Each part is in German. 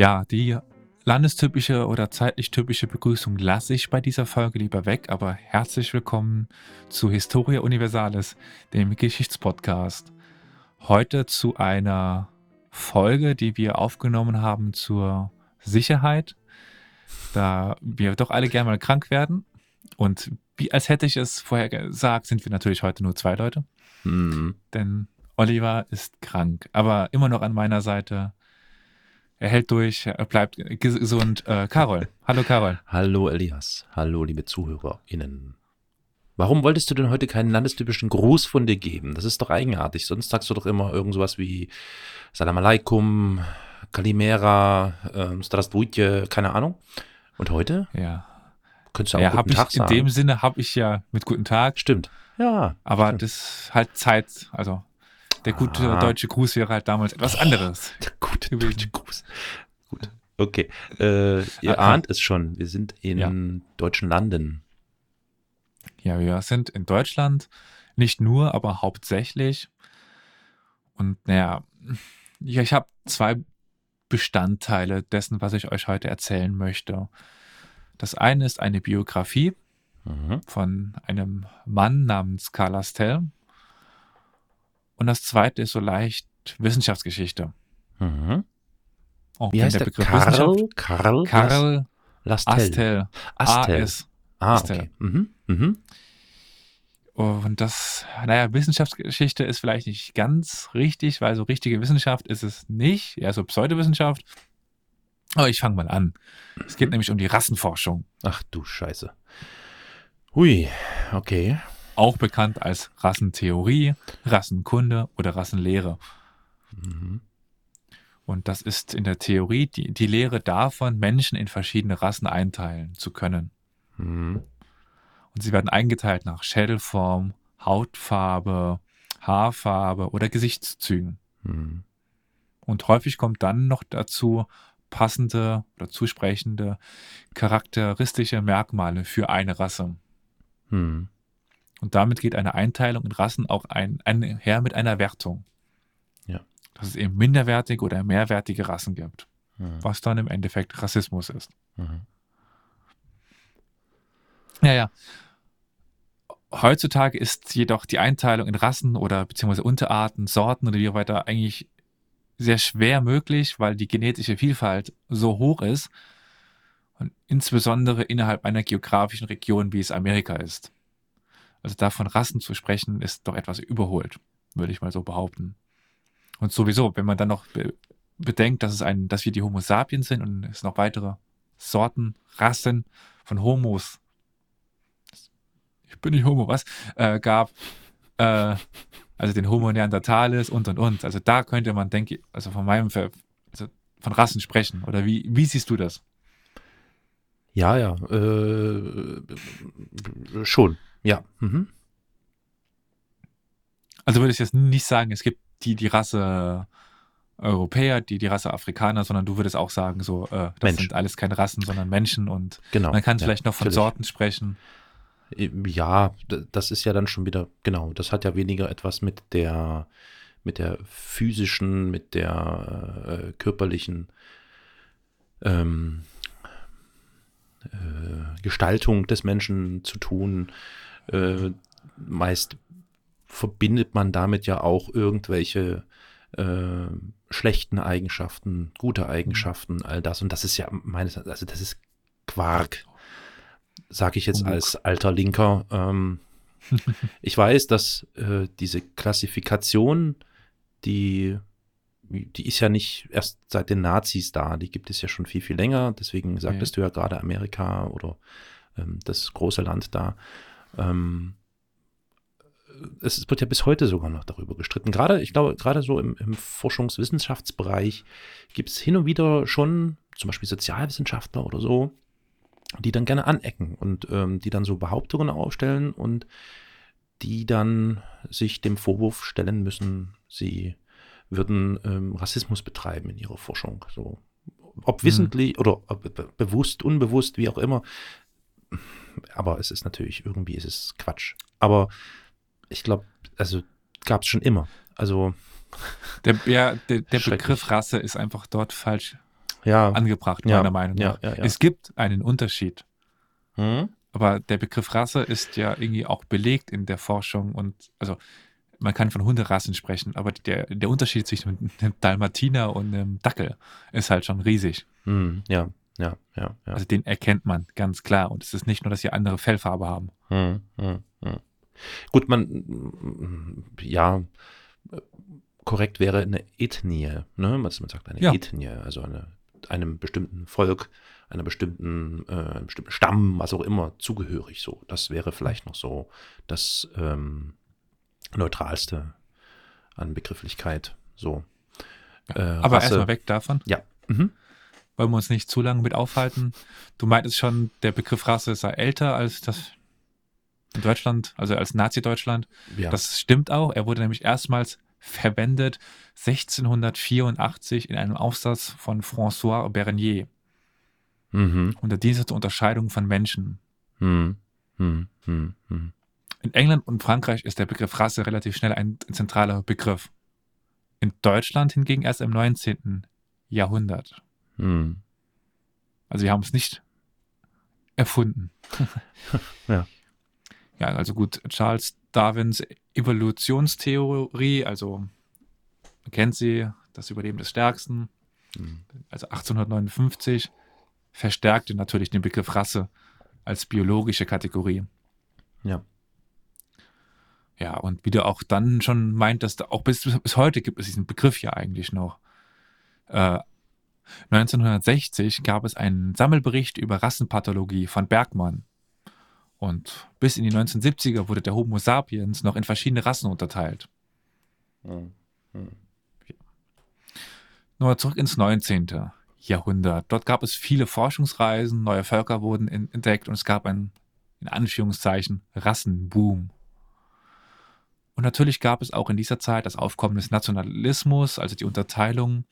Ja, die landestypische oder zeitlich typische Begrüßung lasse ich bei dieser Folge lieber weg, aber herzlich willkommen zu Historia Universalis, dem Geschichtspodcast. Heute zu einer Folge, die wir aufgenommen haben zur Sicherheit, da wir doch alle gerne mal krank werden. Und wie als hätte ich es vorher gesagt, sind wir natürlich heute nur zwei Leute. Mhm. Denn Oliver ist krank, aber immer noch an meiner Seite. Er hält durch, er bleibt gesund. Äh, Carol. Hallo, Carol. Hallo, Elias. Hallo, liebe ZuhörerInnen. Warum wolltest du denn heute keinen landestypischen Gruß von dir geben? Das ist doch eigenartig. Sonst sagst du doch immer irgend sowas wie Salam Aleikum, Kalimera, ähm, Strasdwutje, keine Ahnung. Und heute? Ja. Könntest du auch Ja, guten hab ich, Tag in sagen. dem Sinne habe ich ja mit guten Tag, Stimmt. Ja. aber stimmt. das ist halt Zeit. Also der gute Ah. deutsche Gruß wäre halt damals etwas anderes. Der gute deutsche Gruß. Gut. Okay. Äh, ihr Ah, ah. ahnt es schon. Wir sind in Ja. deutschen Landen. Ja, wir sind in Deutschland, nicht nur, aber hauptsächlich. Und naja, ja, ich habe zwei Bestandteile dessen, was ich euch heute erzählen möchte. Das eine ist eine Biografie Mhm. von einem Mann namens Karl Astel. Und das zweite ist so leicht Wissenschaftsgeschichte. Mhm. Auch Wie heißt der? Wissenschaft- Karl? Karl? Karl Lastel. Astel. Astel. AS. Ah, Astel. okay. Mhm. Mhm. Und das, naja, Wissenschaftsgeschichte ist vielleicht nicht ganz richtig, weil so richtige Wissenschaft ist es nicht, eher so Pseudowissenschaft. Aber ich fange mal an. Es geht nämlich um die Rassenforschung, Ach du Scheiße. Hui, okay. Auch bekannt als Rassentheorie, Rassenkunde oder Rassenlehre. Mhm. Und das ist in der Theorie die, die Lehre davon, Menschen in verschiedene Rassen einteilen zu können. Mhm. Und sie werden eingeteilt nach Schädelform, Hautfarbe, Haarfarbe oder Gesichtszügen. Mhm. Und häufig kommt dann noch dazu passende oder zusprechende charakteristische Merkmale für eine Rasse. Mhm. Und damit geht eine Einteilung in Rassen auch ein, einher mit einer Wertung. Ja. Dass es eben minderwertige oder mehrwertige Rassen gibt, Mhm. was dann im Endeffekt Rassismus ist. Mhm. Ja, ja. Heutzutage ist jedoch die Einteilung in Rassen oder beziehungsweise Unterarten, Sorten oder wie auch weiter eigentlich sehr schwer möglich, weil die genetische Vielfalt so hoch ist und insbesondere innerhalb einer geografischen Region, wie es Amerika ist. Also davon Rassen zu sprechen, ist doch etwas überholt, würde ich mal so behaupten. Und sowieso, wenn man dann noch be bedenkt, dass es ein, dass wir die Homo sapiens sind und es noch weitere Sorten, Rassen von Homos ich bin nicht Homo, was, äh, gab, äh, also den Homo neanderthalis und und und. Also da könnte man, denke ich, also von meinem, Ver also von Rassen sprechen. Oder wie, wie siehst du das? Ja, ja. Äh, schon. Ja. Mhm. Also würde ich jetzt nicht sagen, es gibt die, die Rasse Europäer, die, die Rasse Afrikaner, sondern du würdest auch sagen, so, äh, das Mensch. sind alles keine Rassen, sondern Menschen und Genau. man kann ja, vielleicht noch von natürlich. Sorten sprechen. Ja, d- das ist ja dann schon wieder, genau, das hat ja weniger etwas mit der, mit der physischen, mit der äh, körperlichen ähm, äh, Gestaltung des Menschen zu tun. Äh, meist verbindet man damit ja auch irgendwelche äh, schlechten Eigenschaften, gute Eigenschaften, all das. Und das ist ja meines, also das ist Quark sage ich jetzt als alter Linker. Ähm, ich weiß, dass äh, diese Klassifikation, die, die ist ja nicht erst seit den Nazis da, die gibt es ja schon viel, viel länger. Deswegen sagtest du ja gerade Amerika oder ähm, das große Land da. Ähm, es wird ja bis heute sogar noch darüber gestritten. Gerade, ich glaube, gerade so im, im Forschungswissenschaftsbereich gibt es hin und wieder schon zum Beispiel Sozialwissenschaftler oder so, die dann gerne anecken und ähm, die dann so Behauptungen aufstellen und die dann sich dem Vorwurf stellen müssen, sie würden ähm, Rassismus betreiben in ihrer Forschung. So, ob wissentlich oder ob be bewusst, unbewusst, wie auch immer. Aber es ist natürlich, irgendwie ist es Quatsch. Aber ich glaube, also gab es schon immer. Also Der, ja, der, der. Begriff Rasse ist einfach dort falsch ja, angebracht, ja, meiner Meinung ja, nach. ja, ja. Es gibt einen Unterschied. Hm? Aber der Begriff Rasse ist ja irgendwie auch belegt in der Forschung und also man kann von Hunderassen sprechen, aber der, der Unterschied zwischen einem Dalmatiner und einem Dackel ist halt schon riesig. Hm, ja, ja, ja, ja. Also den erkennt man ganz klar. Und es ist nicht nur, dass sie andere Fellfarbe haben. Hm, hm, hm. Gut, man, ja, korrekt wäre eine Ethnie, ne? Was man sagt, eine Ja. Ethnie, also eine, einem bestimmten Volk, einer bestimmten, äh, einem bestimmten Stamm, was auch immer, zugehörig so. Das wäre vielleicht noch so das ähm, neutralste an Begrifflichkeit. So. Äh, Aber erstmal weg davon, Ja. Mhm. Wollen wir uns nicht zu lange mit aufhalten. Du meintest schon, der Begriff Rasse sei älter als das in Deutschland, also als Nazi-Deutschland. ja. Das stimmt auch. Er wurde nämlich erstmals verwendet 1684 in einem Aufsatz von François Bernier mhm. unter Dienst zur Unterscheidung von Menschen. Mhm. Mhm. Mhm. Mhm. In England und Frankreich ist der Begriff Rasse relativ schnell ein zentraler Begriff. In Deutschland hingegen erst im 19. Jahrhundert. Mhm. Also wir haben es nicht erfunden. Ja. Ja, also gut, Charles Darwins Evolutionstheorie, also man kennt sie, das Überleben des Stärksten, Mhm. also 1859, verstärkte natürlich den Begriff Rasse als biologische Kategorie. Ja. Ja, und wie du auch dann schon meintest, auch bis, bis heute gibt es diesen Begriff ja eigentlich noch. Äh, 1960 gab es einen Sammelbericht über Rassenpathologie von Bergmann. Und bis in die 1970er wurde der Homo sapiens noch in verschiedene Rassen unterteilt. Mhm. Mhm. Nur zurück ins 19. Jahrhundert. Dort gab es viele Forschungsreisen, neue Völker wurden entdeckt und es gab einen, in Anführungszeichen, Rassenboom. Und natürlich gab es auch in dieser Zeit das Aufkommen des Nationalismus, also die Unterteilung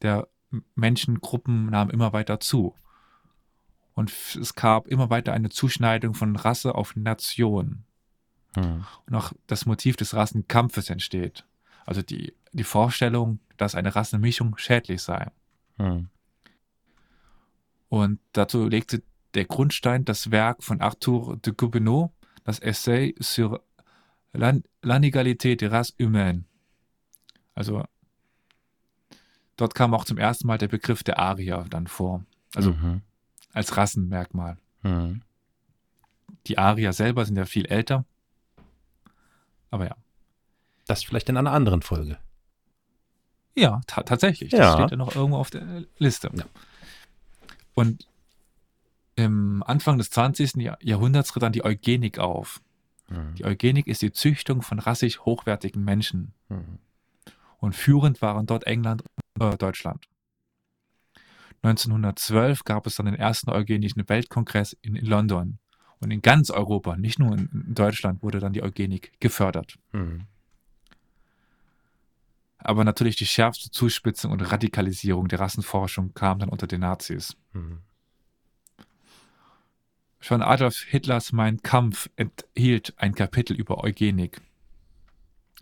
der Menschengruppen nahm immer weiter zu. Und es gab immer weiter eine Zuschneidung von Rasse auf Nation. Mhm. Und auch das Motiv des Rassenkampfes entsteht. Also die, die Vorstellung, dass eine Rassenmischung schädlich sei. Mhm. Und dazu legte der Grundstein das Werk von Arthur de Gobineau, das Essai sur l'in- l'inégalité des races humaines. Also dort kam auch zum ersten Mal der Begriff der Arier dann vor, also Mhm. als Rassenmerkmal. Mhm. Die Arier selber sind ja viel älter. Aber ja. Das vielleicht in einer anderen Folge. Ja, ta tatsächlich. Das Ja. steht ja noch irgendwo auf der Liste. Ja. Und im Anfang des 20. Jahr- Jahrhunderts tritt dann die Eugenik auf. Mhm. Die Eugenik ist die Züchtung von rassig hochwertigen Menschen. Mhm. Und führend waren dort England und äh, Deutschland. 1912 gab es dann den ersten eugenischen Weltkongress in, London. Und in ganz Europa, nicht nur in, in Deutschland, wurde dann die Eugenik gefördert. Mhm. Aber natürlich die schärfste Zuspitzung und Radikalisierung der Rassenforschung kam dann unter den Nazis. Mhm. Schon Adolf Hitlers Mein Kampf enthielt ein Kapitel über Eugenik.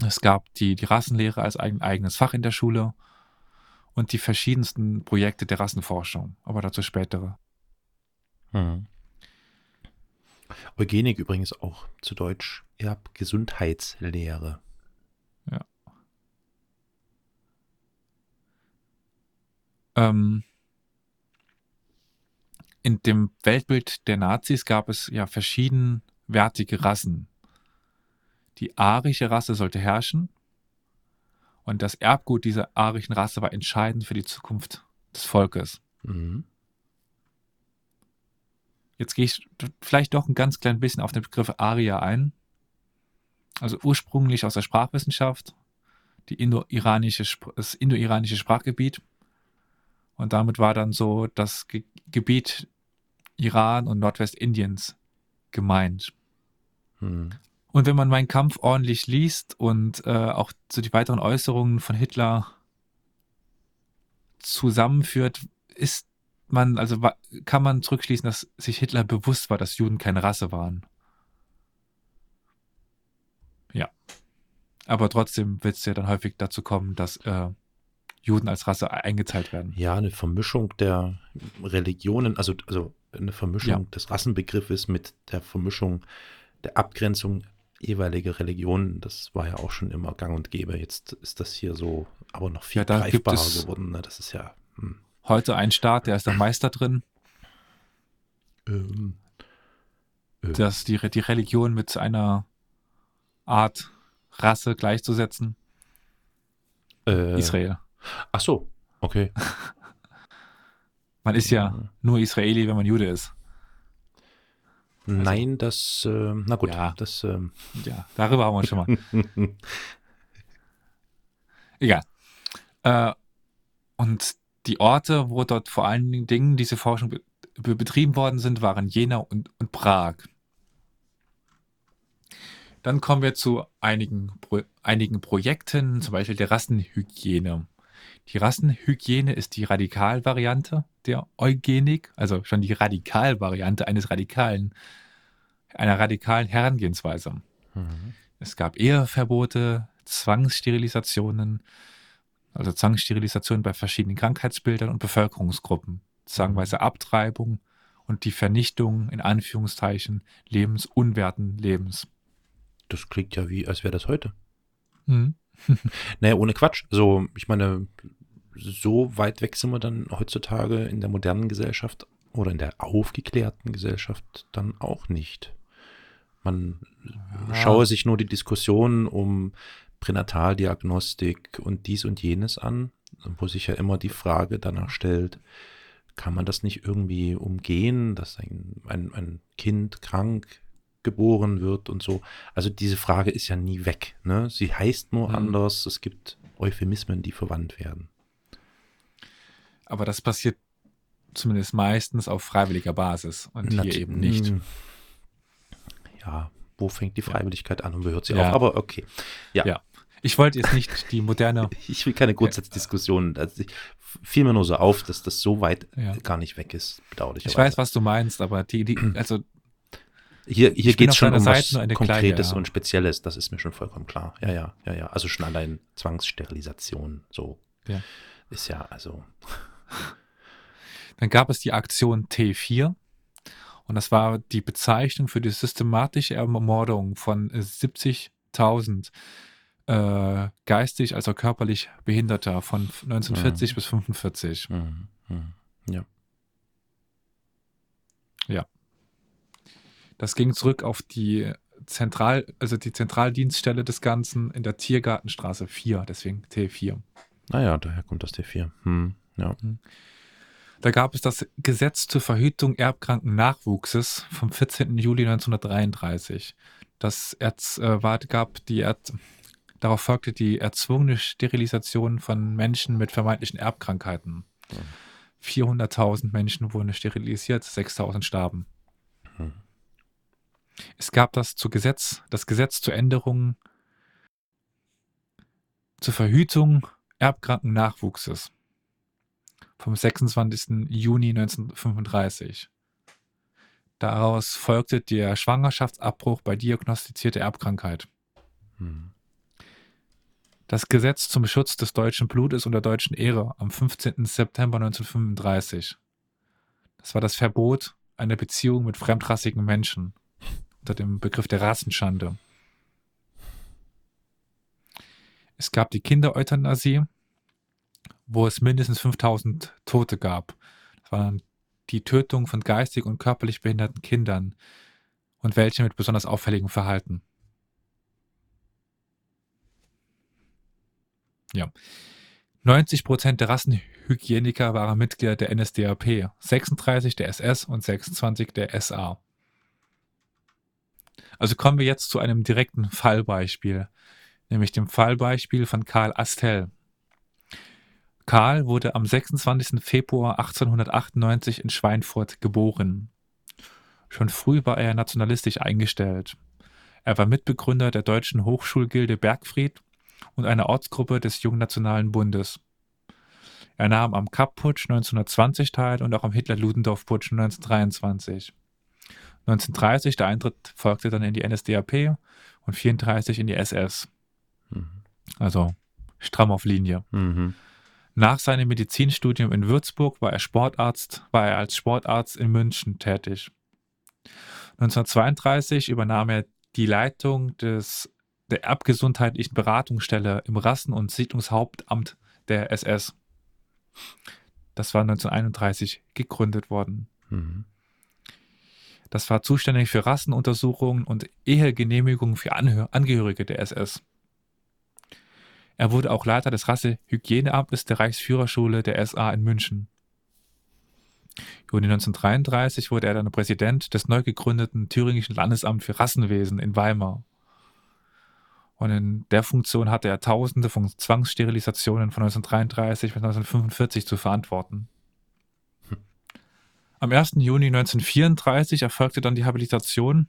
Es gab die, die Rassenlehre als ein eigenes Fach in der Schule und die verschiedensten Projekte der Rassenforschung, aber dazu spätere. Mhm. Eugenik übrigens auch zu Deutsch Erbgesundheitslehre. Ähm, in dem Weltbild der Nazis gab es ja verschiedenwertige Rassen. Die arische Rasse sollte herrschen und das Erbgut dieser arischen Rasse war entscheidend für die Zukunft des Volkes. Mhm. Jetzt gehe ich vielleicht doch ein ganz klein bisschen auf den Begriff Aria ein. Also ursprünglich aus der Sprachwissenschaft, die Indo-iranische, das indo-iranische Sprachgebiet. Und damit war dann so das Ge Gebiet Iran und Nordwestindiens gemeint. Mhm. Und wenn man meinen Kampf ordentlich liest und äh, auch so die weiteren Äußerungen von Hitler zusammenführt, ist man, also kann man zurückschließen, dass sich Hitler bewusst war, dass Juden keine Rasse waren. Ja. Aber trotzdem wird es ja dann häufig dazu kommen, dass äh, Juden als Rasse eingeteilt werden. Ja, eine Vermischung der Religionen, also, also eine Vermischung Ja. des Rassenbegriffes mit der Vermischung der Abgrenzung jeweiliger Religionen, das war ja auch schon immer gang und gäbe. Jetzt ist das hier so aber noch viel Ja, da greifbarer geworden. Ne? Das ist ja. Hm. Heute ein Staat, der ist der Meister drin, Ähm, äh, dass die, die Religion mit einer Art Rasse gleichzusetzen. äh, Israel. Ach so, okay. Man ist ja nur Israeli, wenn man Jude ist. Nein, das, äh, na gut, Ja. das, ähm, Ja, darüber haben wir schon mal. Egal. Äh, und die Orte, wo dort vor allen Dingen diese Forschung be betrieben worden sind, waren Jena und, und Prag. Dann kommen wir zu einigen, Pro einigen Projekten, zum Beispiel der Rassenhygiene. Die Rassenhygiene ist die Radikalvariante der Eugenik, also schon die Radikalvariante eines radikalen, einer radikalen Herangehensweise. mhm. Es gab Eheverbote, Zwangssterilisationen, also Zwangssterilisationen bei verschiedenen Krankheitsbildern und Bevölkerungsgruppen, zwangweise Abtreibung und die Vernichtung in Anführungszeichen lebensunwerten Lebens. das klingt ja wie, als wäre das heute. Mhm. Naja, ohne Quatsch. So, ich meine, so weit weg sind wir dann heutzutage in der modernen Gesellschaft oder in der aufgeklärten Gesellschaft dann auch nicht. Man Ja. schaue sich nur die Diskussionen um Pränataldiagnostik und dies und jenes an, wo sich ja immer die Frage danach stellt, kann man das nicht irgendwie umgehen, dass ein, ein, ein Kind krank geboren wird und so. Also diese Frage ist ja nie weg. Ne? Sie heißt nur Mhm. anders. Es gibt Euphemismen, die verwandt werden. Aber das passiert zumindest meistens auf freiwilliger Basis und hier Nat- eben nicht. Mm. Ja, wo fängt die Freiwilligkeit an und wo hört sie Ja. auf? Aber okay. Ja. Ja. Ich wollte jetzt nicht die moderne, Ich will keine Grundsatzdiskussion. Also ich, fiel mir nur so auf, dass das so weit Ja. gar nicht weg ist. Bedauerlich. ich weiß, was du meinst, aber die, die also Hier, hier geht es schon um Seite was Konkretes kleine, ja. und Spezielles. Das ist mir schon vollkommen klar. Ja, ja, ja, ja. Also schon allein Zwangssterilisation. So Ja. ist ja, also. Dann gab es die Aktion T4 und das war die Bezeichnung für die systematische Ermordung von äh, 70.000 äh, geistig, also körperlich Behinderter von 1940 Mhm. bis 45. mm, mm, ja. Das ging zurück auf die Zentral, also die Zentraldienststelle des Ganzen in der Tiergartenstraße 4, deswegen T4. Naja, daher kommt das T4. Hm, ja. Da gab es das Gesetz zur Verhütung erbkranken Nachwuchses vom 14. Juli 1933. Das erz, äh, war, gab die Erz, darauf folgte die erzwungene Sterilisation von Menschen mit vermeintlichen Erbkrankheiten. Ja. 400.000 Menschen wurden sterilisiert, 6.000 starben. Es gab das, zu Gesetz, das Gesetz zur Änderung zur Verhütung erbkranken Nachwuchses vom 26. Juni 1935. Daraus folgte der Schwangerschaftsabbruch bei diagnostizierter Erbkrankheit. Hm. Das Gesetz zum Schutz des deutschen Blutes und der deutschen Ehre am 15. September 1935. Das war das Verbot einer Beziehung mit fremdrassigen Menschen unter dem Begriff der Rassenschande. Es gab die Kindereuthanasie, wo es mindestens 5000 Tote gab. Das waren die Tötung von geistig und körperlich behinderten Kindern und welche mit besonders auffälligem Verhalten. Ja. 90 Prozent der Rassenhygieniker waren Mitglieder der NSDAP, 36 der SS und 26 der SA. Also kommen wir jetzt zu einem direkten Fallbeispiel, nämlich dem Fallbeispiel von Karl Astel. Karl wurde am 26. Februar 1898 in Schweinfurt geboren. Schon früh war er nationalistisch eingestellt. Er war Mitbegründer der deutschen Hochschulgilde Bergfried und einer Ortsgruppe des Jungnationalen Bundes. Er nahm am Kapp-Putsch 1920 teil und auch am Hitler-Ludendorff-Putsch 1923. 1930 der Eintritt folgte dann in die NSDAP und 34 in die SS. Mhm. Also stramm auf Linie. Mhm. Nach seinem Medizinstudium in Würzburg war er Sportarzt, war er als Sportarzt in München tätig. 1932 übernahm er die Leitung des, der erbgesundheitlichen Beratungsstelle im Rassen- und Siedlungshauptamt der SS. Das war 1931 gegründet worden. Mhm. Das war zuständig für Rassenuntersuchungen und Ehegenehmigungen für Anhör Angehörige der SS. Er wurde auch Leiter des Rassehygieneamtes der Reichsführerschule der SA in München. Juni 1933 wurde er dann Präsident des neu gegründeten Thüringischen Landesamts für Rassenwesen in Weimar. Und in der Funktion hatte er Tausende von Zwangssterilisationen von 1933 bis 1945 zu verantworten. Am 1. Juni 1934 erfolgte dann die Habilitation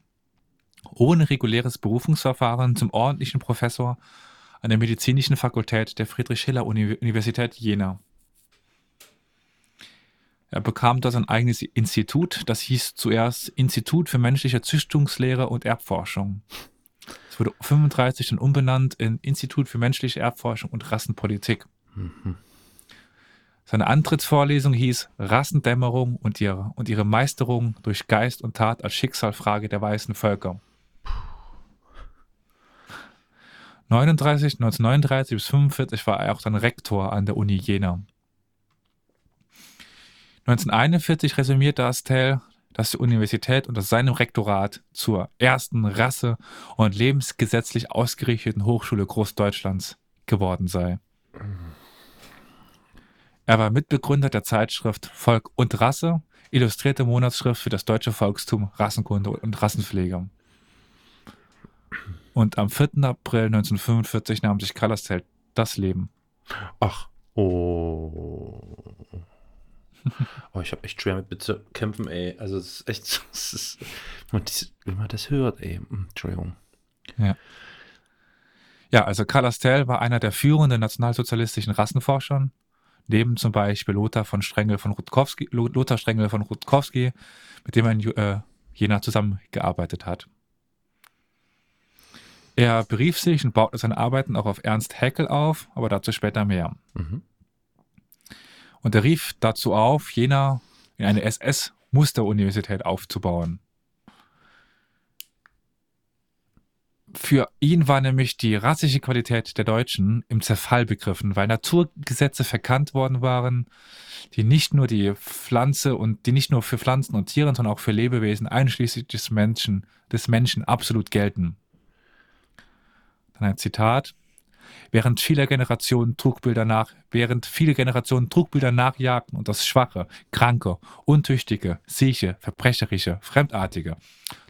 ohne reguläres Berufungsverfahren zum ordentlichen Professor an der Medizinischen Fakultät der Friedrich-Schiller-Universität Jena. Er bekam dort sein eigenes Institut, das hieß zuerst Institut für menschliche Züchtungslehre und Erbforschung. Es wurde 35 dann umbenannt in Institut für menschliche Erbforschung und Rassenpolitik. Mhm. Seine Antrittsvorlesung hieß Rassendämmerung und ihre, und ihre Meisterung durch Geist und Tat als Schicksalfrage der weißen Völker. 39, 1939 bis 1945 war er auch dann Rektor an der Uni Jena. 1941 resümierte Astel, dass die Universität unter seinem Rektorat zur ersten Rasse- und lebensgesetzlich ausgerichteten Hochschule Großdeutschlands geworden sei. Er war Mitbegründer der Zeitschrift Volk und Rasse, illustrierte Monatsschrift für das deutsche Volkstum, Rassenkunde und Rassenpflege. Und am 4. April 1945 nahm sich Kallersfeld das Leben. Ach, oh. Oh, ich habe echt schwer mit zu kämpfen, ey. Also es ist echt, es ist, wenn man das hört, ey. Hm, Entschuldigung. Ja. Ja, also Karl Astel war einer der führenden nationalsozialistischen Rassenforschern neben zum Beispiel Lothar von Strengel von Rutkowski, Lothar Strengel von Rutkowski, mit dem er in äh, Jena zusammengearbeitet hat. Er berief sich und baute seine Arbeiten auch auf Ernst Haeckel auf, aber dazu später mehr. Mhm. Und er rief dazu auf, Jena in eine SS-Musteruniversität aufzubauen. Für ihn war nämlich die rassische Qualität der Deutschen im Zerfall begriffen, weil Naturgesetze verkannt worden waren, die nicht nur die Pflanze und die nicht nur für Pflanzen und Tiere, sondern auch für Lebewesen einschließlich des Menschen, des Menschen absolut gelten. Dann ein Zitat. Während viele Generationen Trugbilder nach, während viele Generationen Trugbilder nachjagten und das Schwache, Kranke, Untüchtige, Sieche, Verbrecherische, Fremdartige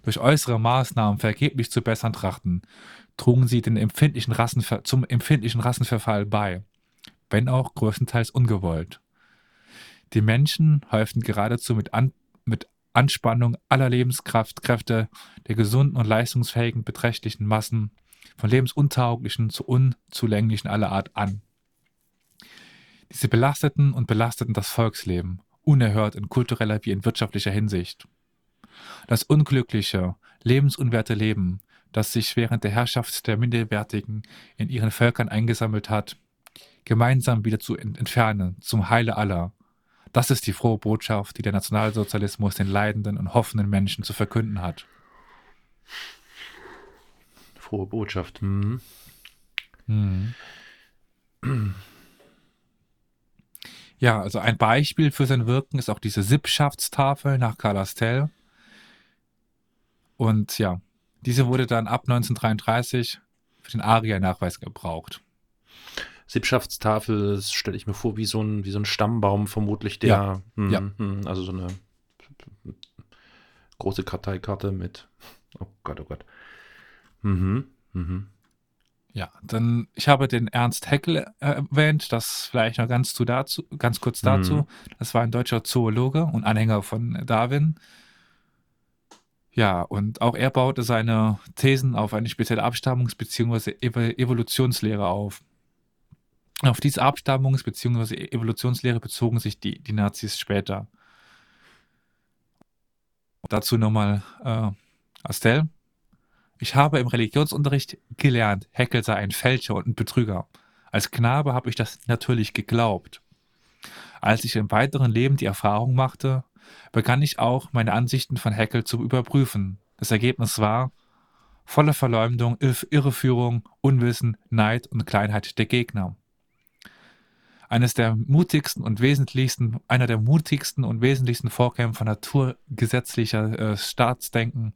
durch äußere Maßnahmen vergeblich zu bessern trachten, trugen sie den empfindlichen Rassenver zum empfindlichen Rassenverfall bei, wenn auch größtenteils ungewollt. Die Menschen häuften geradezu mit, An mit Anspannung aller Lebenskräfte der gesunden und leistungsfähigen beträchtlichen Massen von lebensuntauglichen zu unzulänglichen aller Art an. Diese belasteten und belasteten das Volksleben, unerhört in kultureller wie in wirtschaftlicher Hinsicht. Das unglückliche, lebensunwerte Leben, das sich während der Herrschaft der Minderwertigen in ihren Völkern eingesammelt hat, gemeinsam wieder zu entfernen, zum Heile aller. Das ist die frohe Botschaft, die der Nationalsozialismus den leidenden und hoffenden Menschen zu verkünden hat. Frohe Botschaft. Mhm. Mhm. Ja, also ein Beispiel für sein Wirken ist auch diese Sippschaftstafel nach Karl Astel. Und ja, diese wurde dann ab 1933 für den ARIA-Nachweis gebraucht. Sippschaftstafel, das stelle ich mir vor, wie so ein, wie so ein Stammbaum, vermutlich der, ja. Mh, ja. Mh, also so eine große Karteikarte mit, oh Gott, oh Gott, Mhm. Mhm. Ja, dann, ich habe den Ernst Haeckel erwähnt, das vielleicht noch ganz, zu dazu, ganz kurz dazu. Mhm. Das war ein deutscher Zoologe und Anhänger von Darwin. Ja, und auch er baute seine Thesen auf eine spezielle Abstammungs- bzw. Evolutionslehre auf. Auf diese Abstammungs- bzw. Evolutionslehre bezogen sich die, die Nazis später. Dazu nochmal äh, Astel. Ich habe im Religionsunterricht gelernt, Heckel sei ein Fälscher und ein Betrüger. Als Knabe habe ich das natürlich geglaubt. Als ich im weiteren Leben die Erfahrung machte, begann ich auch, meine Ansichten von Haeckel zu überprüfen. Das Ergebnis war volle Verleumdung, Irreführung, Unwissen, Neid und Kleinheit der Gegner. Eines der mutigsten und wesentlichsten, einer der mutigsten und wesentlichsten Vorkämpfer naturgesetzlicher äh, Staatsdenken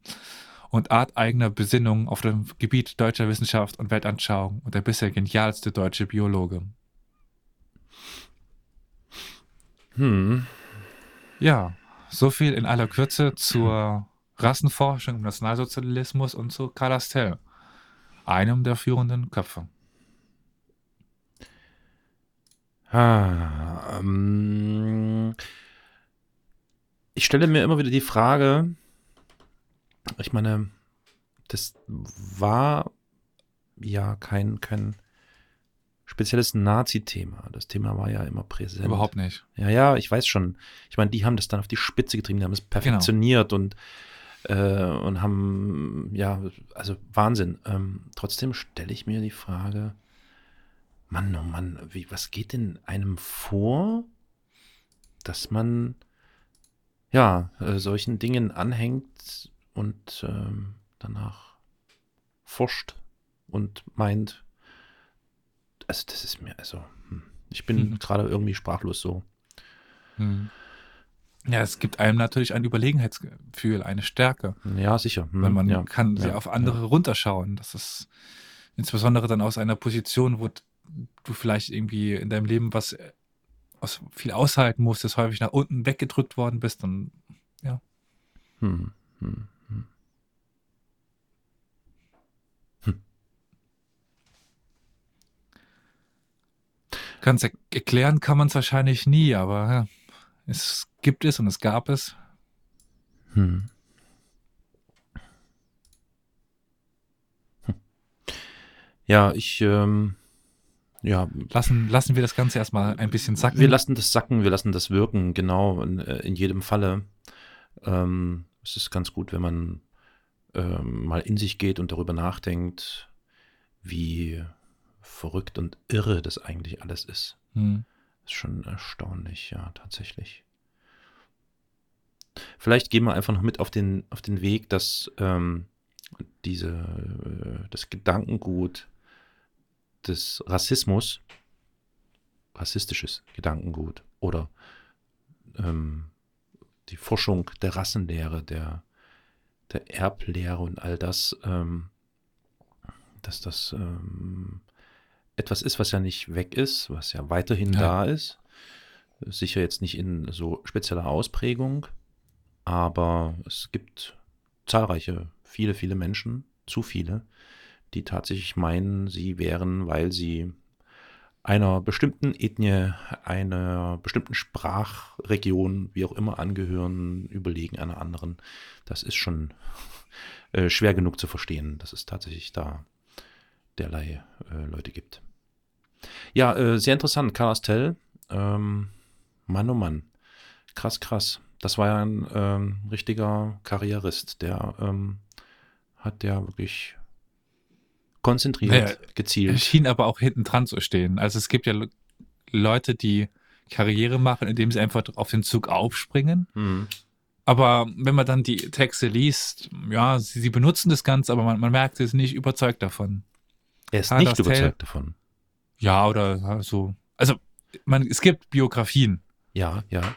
und arteigener Besinnung auf dem Gebiet deutscher Wissenschaft und Weltanschauung und der bisher genialste deutsche Biologe. Hm. Ja, so viel in aller Kürze zur Rassenforschung im Nationalsozialismus und zu Karl Astell, einem der führenden Köpfe. Ah, ähm, ich stelle mir immer wieder die Frage, ich meine, das war ja kein, kein spezielles Nazi-Thema. Das Thema war ja immer präsent. Überhaupt nicht. Ja, ja, ich weiß schon. Ich meine, die haben das dann auf die Spitze getrieben, die haben es perfektioniert genau. und, äh, und haben, ja, also Wahnsinn. Ähm, trotzdem stelle ich mir die Frage, Mann, oh Mann, wie, was geht denn einem vor, dass man ja äh, solchen Dingen anhängt und ähm, danach forscht und meint, also das ist mir, also hm, ich bin mhm. gerade irgendwie sprachlos so. Mhm. Ja, es gibt einem natürlich ein Überlegenheitsgefühl, eine Stärke. Ja, sicher. Hm, Weil man ja, kann ja, auf andere ja. runterschauen. Das ist insbesondere dann aus einer Position, wo du vielleicht irgendwie in deinem Leben was äh, aus, viel aushalten musstest, häufig nach unten weggedrückt worden bist, dann ja. Hm. hm. Ganz er erklären kann man es wahrscheinlich nie, aber es gibt es und es gab es. Hm. hm. Ja, ich ähm, ja. Lassen, lassen wir das Ganze erstmal ein bisschen sacken. Wir lassen das sacken, wir lassen das wirken, genau, in, äh, in jedem Falle. Ähm, es ist ganz gut, wenn man ähm, mal in sich geht und darüber nachdenkt, wie verrückt und irre das eigentlich alles ist. Hm. Ist schon erstaunlich, ja, tatsächlich. Vielleicht gehen wir einfach noch mit auf den, auf den Weg, dass ähm, diese, äh, das Gedankengut des Rassismus, rassistisches Gedankengut oder ähm, die Forschung der Rassenlehre, der, der Erblehre und all das, ähm, dass das ähm, etwas ist, was ja nicht weg ist, was ja weiterhin ja. da ist. Sicher jetzt nicht in so spezieller Ausprägung, aber es gibt zahlreiche, viele, viele Menschen, zu viele, die tatsächlich meinen, sie wären, weil sie einer bestimmten Ethnie, einer bestimmten Sprachregion, wie auch immer, angehören, überlegen einer anderen. Das ist schon äh, schwer genug zu verstehen, dass es tatsächlich da derlei äh, Leute gibt. Ja, äh, sehr interessant. Karl Astell, ähm, Mann oh Mann, krass, krass. Das war ja ein ähm, richtiger Karrierist, der ähm, hat ja wirklich konzentriert, naja, gezielt. Er schien aber auch hinten dran zu stehen. Also es gibt ja Leute, die Karriere machen, indem sie einfach auf den Zug aufspringen. Mhm. Aber wenn man dann die Texte liest, ja, sie, sie benutzen das Ganze, aber man, man merkt, sie ist nicht überzeugt davon. Er ist nicht überzeugt davon. Ja, oder so. Also, man, es gibt Biografien. Ja, ja.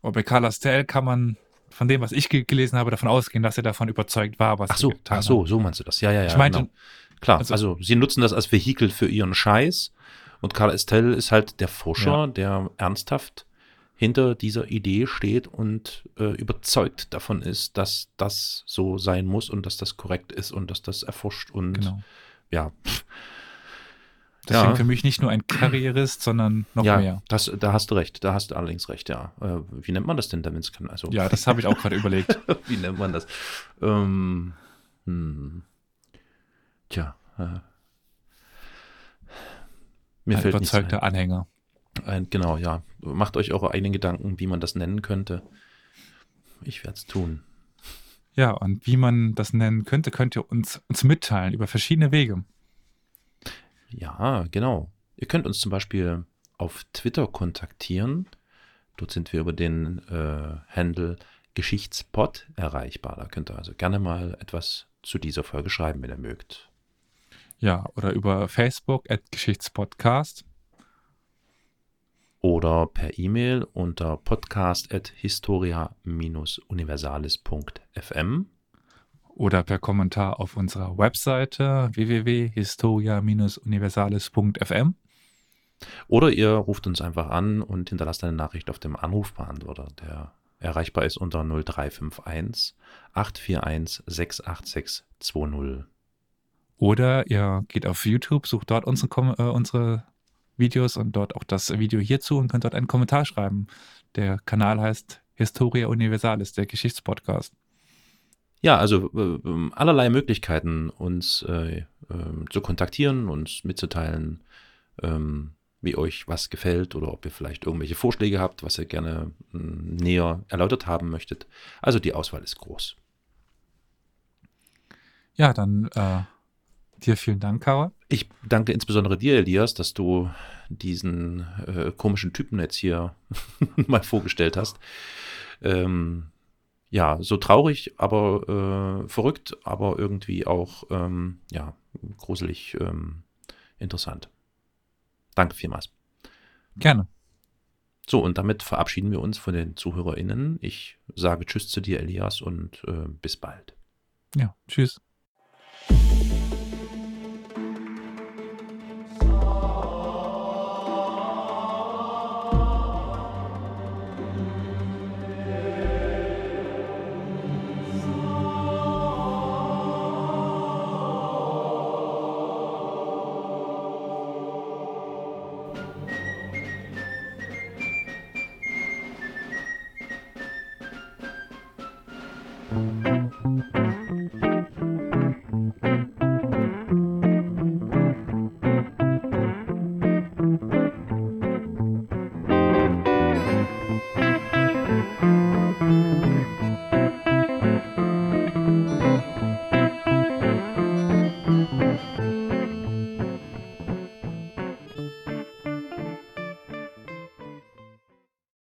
Und bei Carlos Tell kann man von dem, was ich gelesen habe, davon ausgehen, dass er davon überzeugt war, was ach so, er getan Ach so, so meinst du das. Ja, ja, ja. Ich meinte, genau. Klar, also, also, sie nutzen das als Vehikel für ihren Scheiß. Und Karl Estelle ist halt der Forscher, ja. der ernsthaft hinter dieser Idee steht und äh, überzeugt davon ist, dass das so sein muss und dass das korrekt ist und dass das erforscht und genau. ja. Deswegen ja. für mich nicht nur ein Karrierist, sondern noch ja, mehr. Das, da hast du recht, da hast du allerdings recht, ja. Äh, wie nennt man das denn, wenn es kann? Also, ja, das habe ich auch gerade überlegt. wie nennt man das? Ähm, hm. Tja. Äh, mir ein fällt überzeugter Anhänger. Ein, genau, ja. Macht euch eure eigenen Gedanken, wie man das nennen könnte. Ich werde es tun. Ja, und wie man das nennen könnte, könnt ihr uns, uns mitteilen über verschiedene Wege. Ja, genau. Ihr könnt uns zum Beispiel auf Twitter kontaktieren. Dort sind wir über den äh, Handle Geschichtspot erreichbar. Da könnt ihr also gerne mal etwas zu dieser Folge schreiben, wenn ihr mögt. Ja, oder über Facebook at Geschichtspodcast. Oder per E-Mail unter podcast at historia-universalis.fm. Oder per Kommentar auf unserer Webseite www.historia-universalis.fm. Oder ihr ruft uns einfach an und hinterlasst eine Nachricht auf dem Anrufbeantworter, der erreichbar ist unter 0351 841 68620. Oder ihr geht auf YouTube, sucht dort unsere, äh, unsere Videos und dort auch das Video hierzu und könnt dort einen Kommentar schreiben. Der Kanal heißt Historia Universalis, der Geschichtspodcast. Ja, also äh, allerlei Möglichkeiten, uns äh, äh, zu kontaktieren, uns mitzuteilen, ähm, wie euch was gefällt oder ob ihr vielleicht irgendwelche Vorschläge habt, was ihr gerne hm, näher erläutert haben möchtet. Also die Auswahl ist groß. Ja, dann äh, dir vielen Dank, Karol. Ich danke insbesondere dir, Elias, dass du diesen äh, komischen Typen jetzt hier mal vorgestellt hast. Ähm, ja, so traurig, aber äh, verrückt, aber irgendwie auch ähm, ja, gruselig ähm, interessant. Danke vielmals. Gerne. So, und damit verabschieden wir uns von den ZuhörerInnen. Ich sage Tschüss zu dir, Elias, und äh, bis bald. Ja, tschüss.